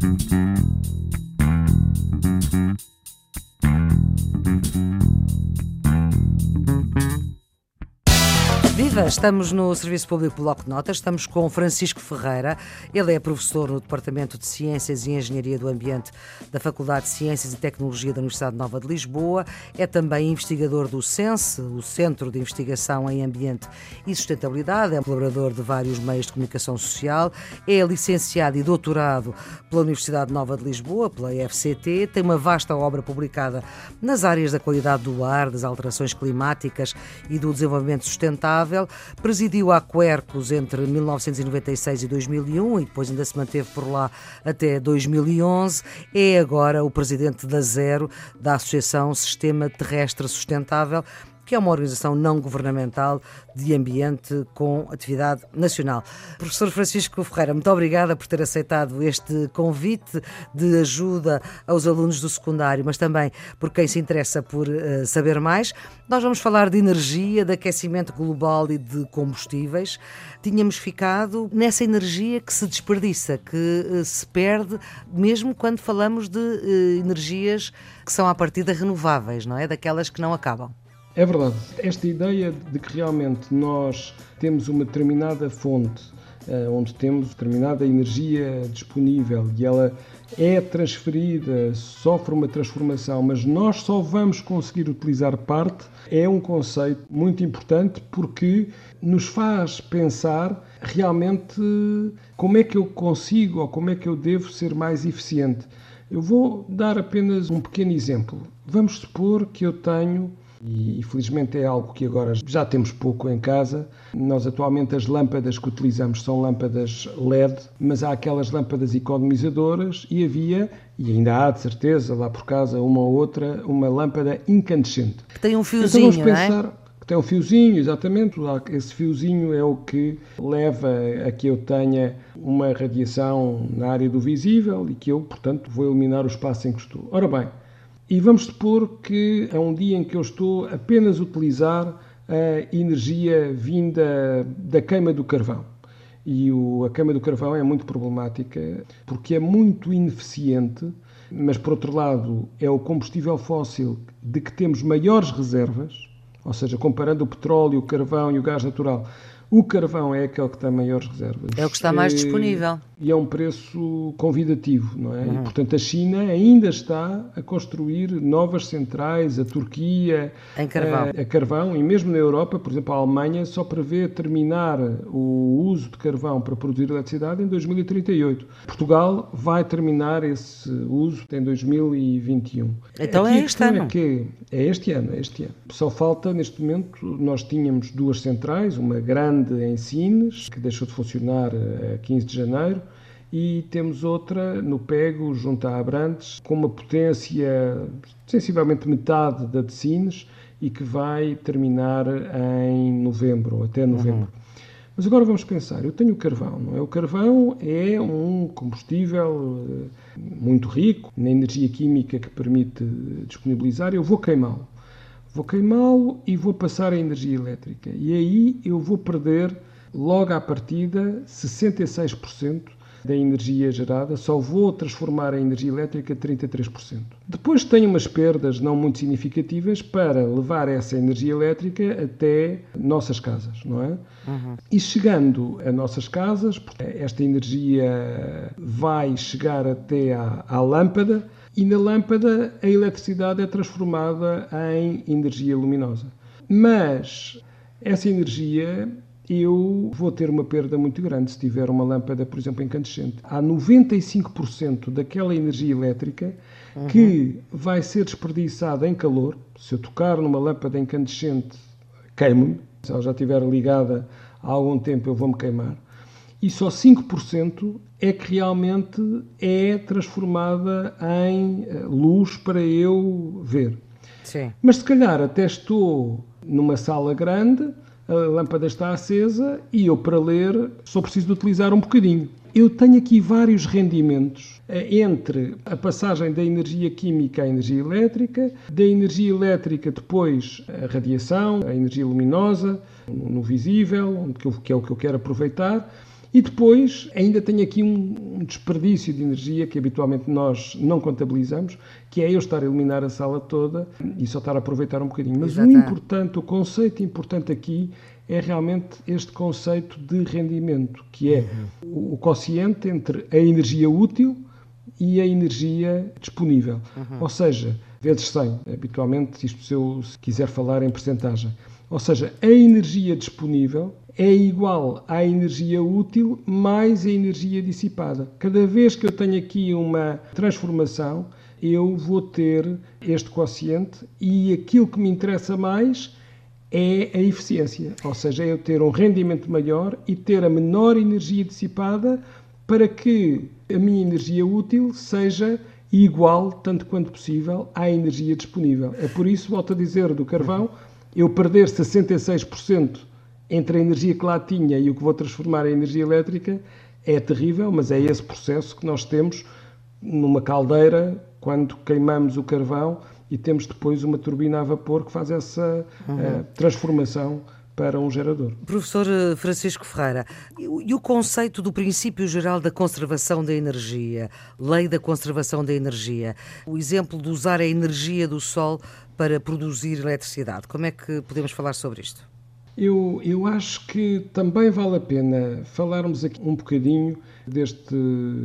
Mm-hmm. Viva! Estamos no Serviço Público Bloco de Notas, estamos com Francisco Ferreira. Ele é professor no Departamento de Ciências e Engenharia do Ambiente da Faculdade de Ciências e Tecnologia da Universidade Nova de Lisboa. É também investigador do CENSE, o Centro de Investigação em Ambiente e Sustentabilidade. É colaborador de vários meios de comunicação social. É licenciado e doutorado pela Universidade Nova de Lisboa, pela FCT. Tem uma vasta obra publicada nas áreas da qualidade do ar, das alterações climáticas e do desenvolvimento sustentável Presidiu a Quercus entre 1996 e 2001 e depois ainda se manteve por lá até 2011. É agora o presidente da Zero, da Associação Sistema Terrestre Sustentável, que é uma organização não governamental de ambiente com atividade nacional. Professor Francisco Ferreira, muito obrigada por ter aceitado este convite de ajuda aos alunos do secundário, mas também por quem se interessa por uh, saber mais. Nós vamos falar de energia, de aquecimento global e de combustíveis. Tínhamos ficado nessa energia que se desperdiça, que uh, se perde, mesmo quando falamos de uh, energias que são à partida renováveis, não é? Daquelas que não acabam. É verdade. Esta ideia de que realmente nós temos uma determinada fonte, uh, onde temos determinada energia disponível e ela é transferida, sofre uma transformação, mas nós só vamos conseguir utilizar parte, é um conceito muito importante porque nos faz pensar realmente como é que eu consigo ou como é que eu devo ser mais eficiente. Eu vou dar apenas um pequeno exemplo. Vamos supor que eu tenho e infelizmente é algo que agora já temos pouco em casa. Nós atualmente as lâmpadas que utilizamos são lâmpadas LED, mas há aquelas lâmpadas economizadoras e havia, e ainda há de certeza lá por casa, uma ou outra, uma lâmpada incandescente. Que tem um fiozinho, então vamos pensar, não é? Tem um fiozinho, exatamente. Esse fiozinho é o que leva a que eu tenha uma radiação na área do visível e que eu, portanto, vou eliminar o espaço em que estou. Ora bem, e vamos supor que é um dia em que eu estou apenas a utilizar a energia vinda da queima do carvão. E o, a queima do carvão é muito problemática porque é muito ineficiente, mas por outro lado é o combustível fóssil de que temos maiores reservas, ou seja, comparando o petróleo, o carvão e o gás natural, o carvão é aquele que tem maiores reservas. É o que está mais disponível. E é um preço convidativo, não é? Uhum. E, portanto, a China ainda está a construir novas centrais, a Turquia... Em carvão. A, a carvão, e mesmo na Europa, por exemplo, a Alemanha só prevê terminar o uso de carvão para produzir eletricidade em 2038. Portugal vai terminar esse uso em 2021. Então Aqui é este ano. É, que é este ano, é este ano. Só falta, neste momento, nós tínhamos duas centrais, uma grande grande em Sines, que deixou de funcionar eh, a 15 de janeiro, e temos outra no Pego, junto a Abrantes, com uma potência sensivelmente metade da de Sines e que vai terminar em novembro, ou até novembro. Uhum. Mas agora vamos pensar, eu tenho o carvão, não é? O carvão é um combustível eh, muito rico na energia química que permite disponibilizar, eu vou queimá-lo. Vou queimá-lo e vou passar a energia elétrica. E aí eu vou perder, logo à partida, 66% da energia gerada, só vou transformar a energia elétrica 33%. Depois tenho umas perdas não muito significativas para levar essa energia elétrica até nossas casas, não é? Uhum. E chegando a nossas casas, esta energia vai chegar até à, à lâmpada e na lâmpada a eletricidade é transformada em energia luminosa. Mas essa energia eu vou ter uma perda muito grande se tiver uma lâmpada, por exemplo, incandescente. Há 95% daquela energia elétrica uhum. que vai ser desperdiçada em calor. Se eu tocar numa lâmpada incandescente, queimo-me. Se ela já estiver ligada há algum tempo, eu vou-me queimar e só 5% é que realmente é transformada em eh, luz para eu ver. Sim. Mas se calhar até estou numa sala grande, a lâmpada está acesa e eu para ler só preciso de utilizar um bocadinho. Eu tenho aqui vários rendimentos eh, entre a passagem da energia química à energia elétrica, da energia elétrica depois a radiação, a energia luminosa, no visível, que é o que eu quero aproveitar, E depois ainda tenho aqui um desperdício de energia que habitualmente nós não contabilizamos, que é eu estar a iluminar a sala toda e só estar a aproveitar um bocadinho. Mas Exato. o importante, o conceito importante aqui é realmente este conceito de rendimento, que é uhum. o quociente entre a energia útil e a energia disponível. Uhum. Ou seja, vezes 100, habitualmente, isto se eu quiser falar em percentagem. Ou seja, a energia disponível é igual à energia útil mais a energia dissipada. Cada vez que eu tenho aqui uma transformação, eu vou ter este quociente e aquilo que me interessa mais é a eficiência, ou seja, é eu ter um rendimento maior e ter a menor energia dissipada para que a minha energia útil seja igual, tanto quanto possível, à energia disponível. É por isso, volto a dizer, do carvão, eu perder 66% entre a energia que lá tinha e o que vou transformar em energia elétrica é terrível, mas é esse processo que nós temos numa caldeira quando queimamos o carvão e temos depois uma turbina a vapor que faz essa uhum. uh, transformação para um gerador. Professor eh, Francisco Ferreira, e o conceito do princípio geral da conservação da energia, lei da conservação da energia, o exemplo de usar a energia do sol para produzir eletricidade, como é que podemos falar sobre isto? Eu, eu acho que também vale a pena falarmos aqui um bocadinho deste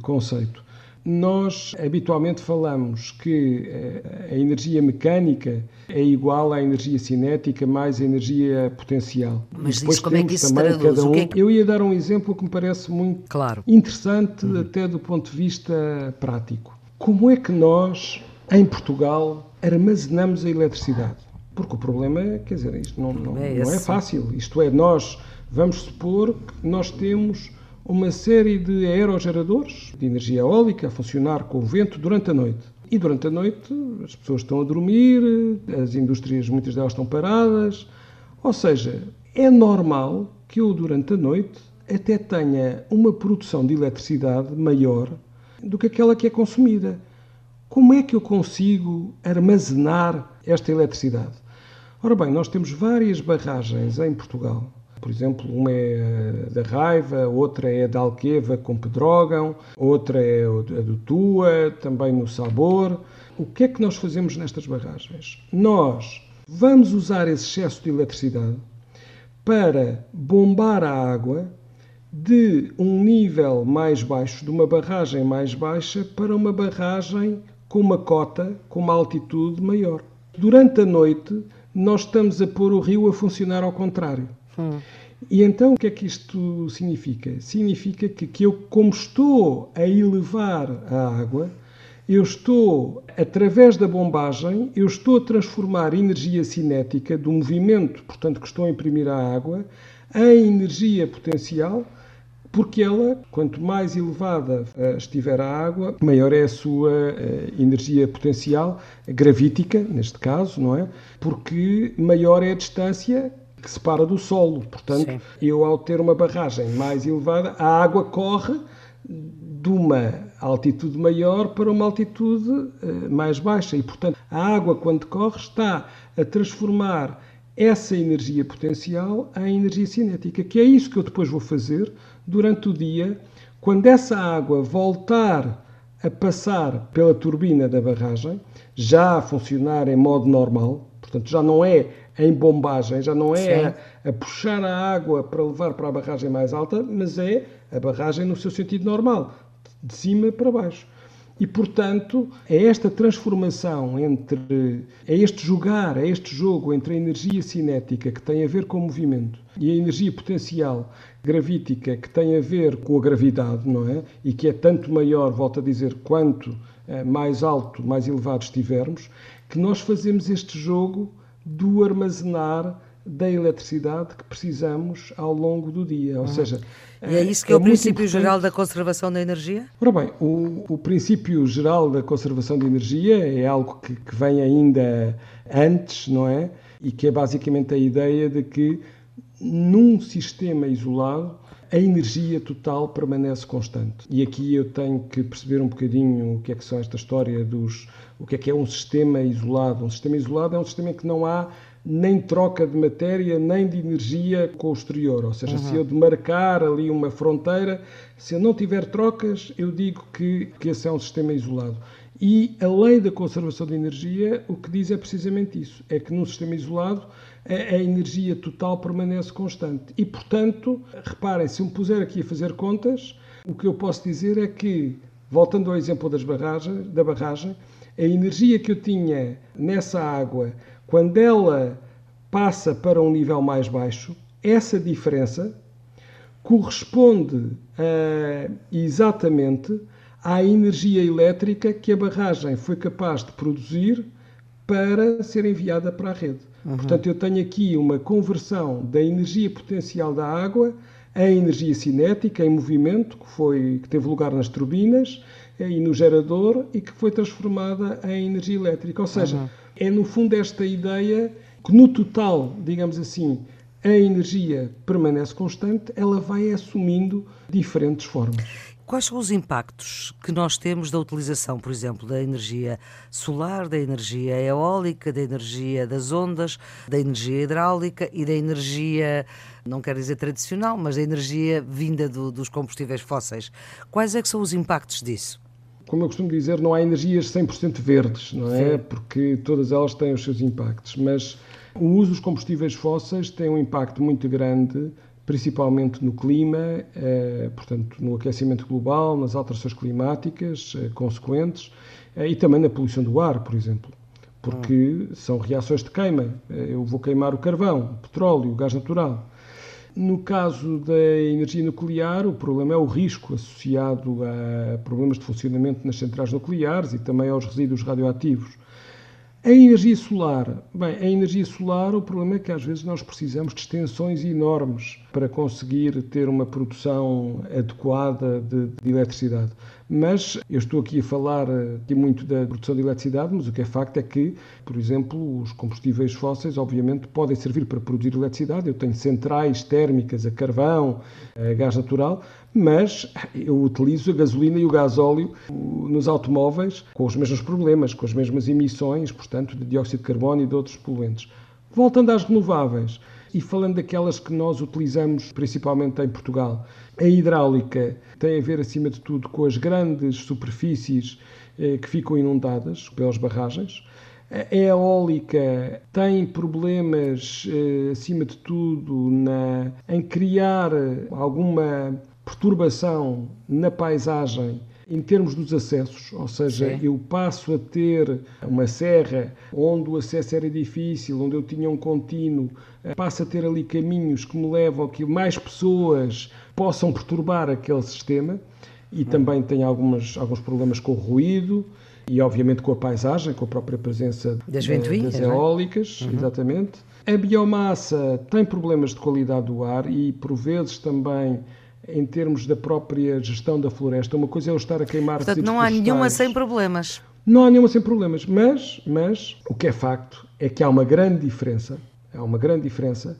conceito. Nós habitualmente falamos que eh, a energia mecânica é igual à energia cinética mais a energia potencial. Mas depois como é que isso também traduz? cada um. É que... Eu ia dar um exemplo que me parece muito claro. interessante uhum. até do ponto de vista prático. Como é que nós, em Portugal, armazenamos a eletricidade? Porque o problema é, quer dizer, isto não, não, é, não é fácil. Isto é, nós vamos supor que nós temos uma série de aerogeradores de energia eólica a funcionar com o vento durante a noite. E durante a noite as pessoas estão a dormir, as indústrias, muitas delas estão paradas. Ou seja, é normal que eu durante a noite até tenha uma produção de eletricidade maior do que aquela que é consumida. Como é que eu consigo armazenar esta eletricidade? Ora bem, nós temos várias barragens em Portugal por exemplo, uma é da Raiva, outra é da Alqueva com Pedrógão, outra é a do Tua, também no Sabor. O que é que nós fazemos nestas barragens? Nós vamos usar esse excesso de eletricidade para bombar a água de um nível mais baixo, de uma barragem mais baixa, para uma barragem com uma cota, com uma altitude maior. Durante a noite, nós estamos a pôr o rio a funcionar ao contrário. Hum. E então o que é que isto significa? Significa que, que eu, como estou a elevar a água, eu estou, através da bombagem, eu estou a transformar energia cinética do movimento, portanto, que estou a imprimir à água, em energia potencial, porque ela, quanto mais elevada uh, estiver a água, maior é a sua uh, energia potencial, gravítica, neste caso, não é? Porque maior é a distância que separa do solo. Portanto, Sim. eu, ao ter uma barragem mais elevada, a água corre de uma altitude maior para uma altitude uh, mais baixa. E, portanto, a água, quando corre, está a transformar essa energia potencial em energia cinética, que é isso que eu depois vou fazer durante o dia, quando essa água voltar a passar pela turbina da barragem, já a funcionar em modo normal, portanto, já não é em bombagem, já não é a, a, puxar a água para levar para a barragem mais alta, mas é a barragem no seu sentido normal, de cima para baixo. E, portanto, é esta transformação entre. é este jogar, é este jogo entre a energia cinética, que tem a ver com o movimento, e a energia potencial gravítica, que tem a ver com a gravidade, não é? E que é tanto maior, volto a dizer, quanto eh, mais alto, mais elevado estivermos, que nós fazemos este jogo do armazenar da eletricidade que precisamos ao longo do dia. Ou seja, e é isso que é, é o princípio geral da conservação da energia? Ora bem, o, o, princípio geral da conservação de energia é algo que, que vem ainda antes, não é? E que é basicamente a ideia de que num sistema isolado a energia total permanece constante. E aqui eu tenho que perceber um bocadinho o que é que são esta história dos o que é que é um sistema isolado. Um sistema isolado é um sistema em que não há nem troca de matéria nem de energia com o exterior. Ou seja, uhum. se eu demarcar ali uma fronteira, se eu não tiver trocas, eu digo que, que esse é um sistema isolado. E a lei da conservação de energia o que diz é precisamente isso: é que num sistema isolado a, energia total permanece constante. E, portanto, reparem, se eu me puser aqui a fazer contas, o que eu posso dizer é que, voltando ao exemplo das barragens, da barragem, a energia que eu tinha nessa água, quando ela passa para um nível mais baixo, essa diferença corresponde a, exatamente à energia elétrica que a barragem foi capaz de produzir para ser enviada para a rede. Uhum. Portanto, eu tenho aqui uma conversão da energia potencial da água a energia cinética em movimento, que, foi, que teve lugar nas turbinas eh, e no gerador e que foi transformada em energia elétrica. Ou seja, uhum. é no fundo esta ideia que no total, digamos assim, a energia permanece constante, ela vai assumindo diferentes formas. Quais são os impactos que nós temos da utilização, por exemplo, da energia solar, da energia eólica, da energia das ondas, da energia hidráulica e da energia, não quero dizer tradicional, mas da energia vinda do, dos combustíveis fósseis? Quais é que são os impactos disso? Como eu costumo dizer, não há energias 100% verdes, não é? Sim. Porque todas elas têm os seus impactos, mas o uso dos combustíveis fósseis tem um impacto muito grande principalmente no clima, eh, portanto, no aquecimento global, nas alterações climáticas eh, consequentes eh, e também na poluição do ar, por exemplo. Porque ah. são reações de queima. Eu vou queimar o carvão, o petróleo, o gás natural. No caso da energia nuclear, o problema é o risco associado a problemas de funcionamento nas centrais nucleares e também aos resíduos radioativos. A energia solar. Bem, a energia solar, o problema é que às vezes nós precisamos de extensões enormes para conseguir ter uma produção adequada de, de eletricidade. Mas eu estou aqui a falar aqui eh, muito da produção de eletricidade, mas o que é facto é que, por exemplo, os combustíveis fósseis, obviamente, podem servir para produzir eletricidade. Eu tenho centrais térmicas a carvão, a gás natural, mas eu utilizo a gasolina e o gasóleo nos automóveis com os mesmos problemas, com as mesmas emissões, portanto, de dióxido de carbono e de outros poluentes. Voltando às renováveis e falando daquelas que nós utilizamos principalmente em Portugal, a hidráulica tem a ver, acima de tudo, com as grandes superfícies eh, que ficam inundadas pelas barragens. A eólica tem problemas, eh, acima de tudo, na, em criar alguma perturbação na paisagem em termos dos acessos, ou seja, Sim. eu passo a ter uma serra onde o acesso era difícil, onde eu tinha um contínuo, eh, passo a ter ali caminhos que me levam a que mais pessoas possam perturbar aquele sistema e hum. também tem algumas, alguns problemas com o ruído e obviamente com a paisagem, com a própria presença das, das é? eólicas, uhum. exatamente. A biomassa tem problemas de qualidade do ar e por vezes também em termos da própria gestão da floresta. Uma coisa é eu estar a queimar Portanto, não há nenhuma sem problemas. Não há nenhuma sem problemas, mas, mas o que é facto é que há uma grande diferença, há uma grande diferença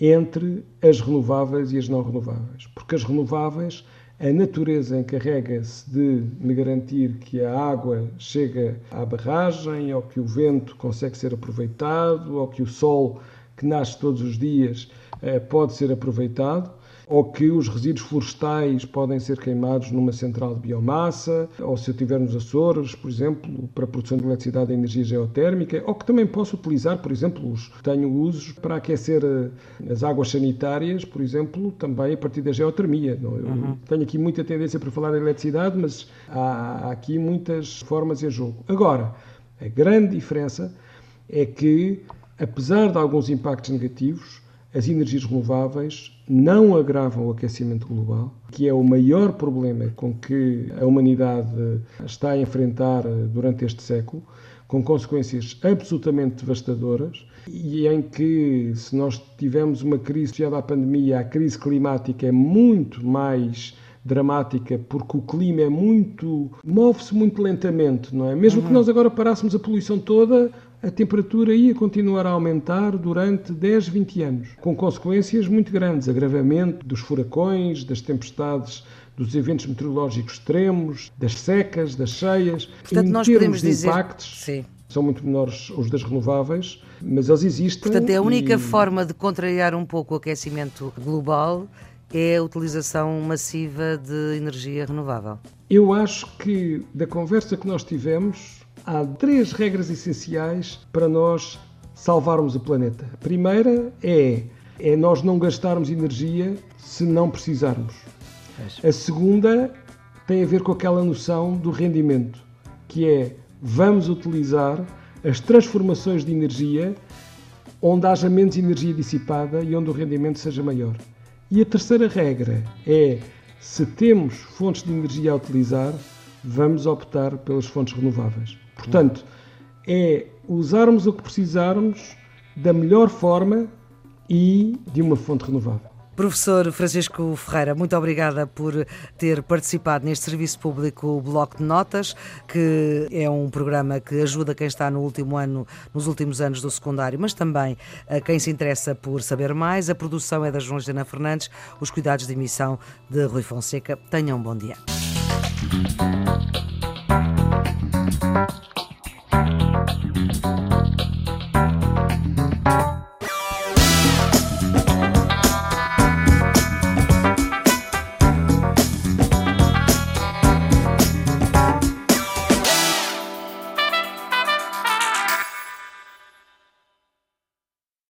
entre as renováveis e as não renováveis. Porque as renováveis, a natureza encarrega-se de me garantir que a água chega à barragem, ou que o vento consegue ser aproveitado, ou que o sol que nasce todos os dias eh, pode ser aproveitado ou que os resíduos florestais podem ser queimados numa central de biomassa, ou se eu tiver nos Açores, por exemplo, para a produção de eletricidade e energia geotérmica, ou que também posso utilizar, por exemplo, os, tenho usos para aquecer eh, as águas sanitárias, por exemplo, também a partir da geotermia. Eu uhum. tenho aqui muita tendência para falar de eletricidade, mas há, há aqui muitas formas em jogo. Agora, a grande diferença é que, apesar de alguns impactos negativos, as energias renováveis não agravam o aquecimento global, que é o maior problema com que a humanidade está a enfrentar durante este século, com consequências absolutamente devastadoras e em que, se nós tivermos uma crise associada à pandemia, a crise climática é muito mais dramática porque o clima é muito move-se muito lentamente, não é? Mesmo uhum. que nós agora parássemos a poluição toda, a temperatura ia continuar a aumentar durante 10, 20 anos, com consequências muito grandes, agravamento dos furacões, das tempestades, dos eventos meteorológicos extremos, das secas, das cheias, Portanto, nós podemos de dizer, impactos. Sim. São muito menores os das renováveis, mas eles existem. Portanto, é a única e... forma de contrariar um pouco o aquecimento global é a utilização massiva de energia renovável. Eu acho que da conversa que nós tivemos, há três regras essenciais para nós salvarmos o planeta. A primeira é, é nós não gastarmos energia se não precisarmos. A segunda tem a ver com aquela noção do rendimento, que é vamos utilizar as transformações de energia onde haja menos energia dissipada e onde o rendimento seja maior. E a terceira regra é se temos fontes de energia a utilizar, vamos optar pelas fontes renováveis. Portanto, é usarmos o que precisarmos da melhor forma e de uma fonte renovável. Professor Francisco Ferreira, muito obrigada por ter participado neste serviço público Bloco de Notas, que é um programa que ajuda quem está no último ano, nos últimos anos do secundário, mas também a quem se interessa por saber mais. A produção é da Joana Fernandes, os cuidados de emissão de Rui Fonseca. Tenham um bom dia. Thank you.